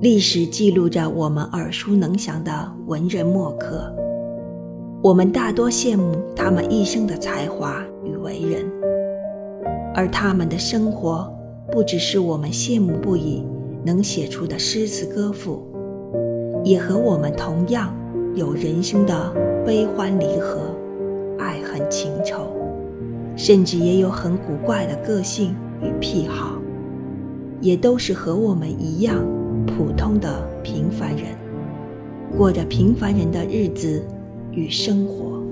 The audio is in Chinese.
历史记录着我们耳熟能详的文人墨客，我们大多羡慕他们一生的才华与为人，而他们的生活不只是我们羡慕不已能写出的诗词歌赋，也和我们同样有人生的悲欢离合、爱恨情仇，甚至也有很古怪的个性与癖好，也都是和我们一样。普通的平凡人，过着平凡人的日子与生活。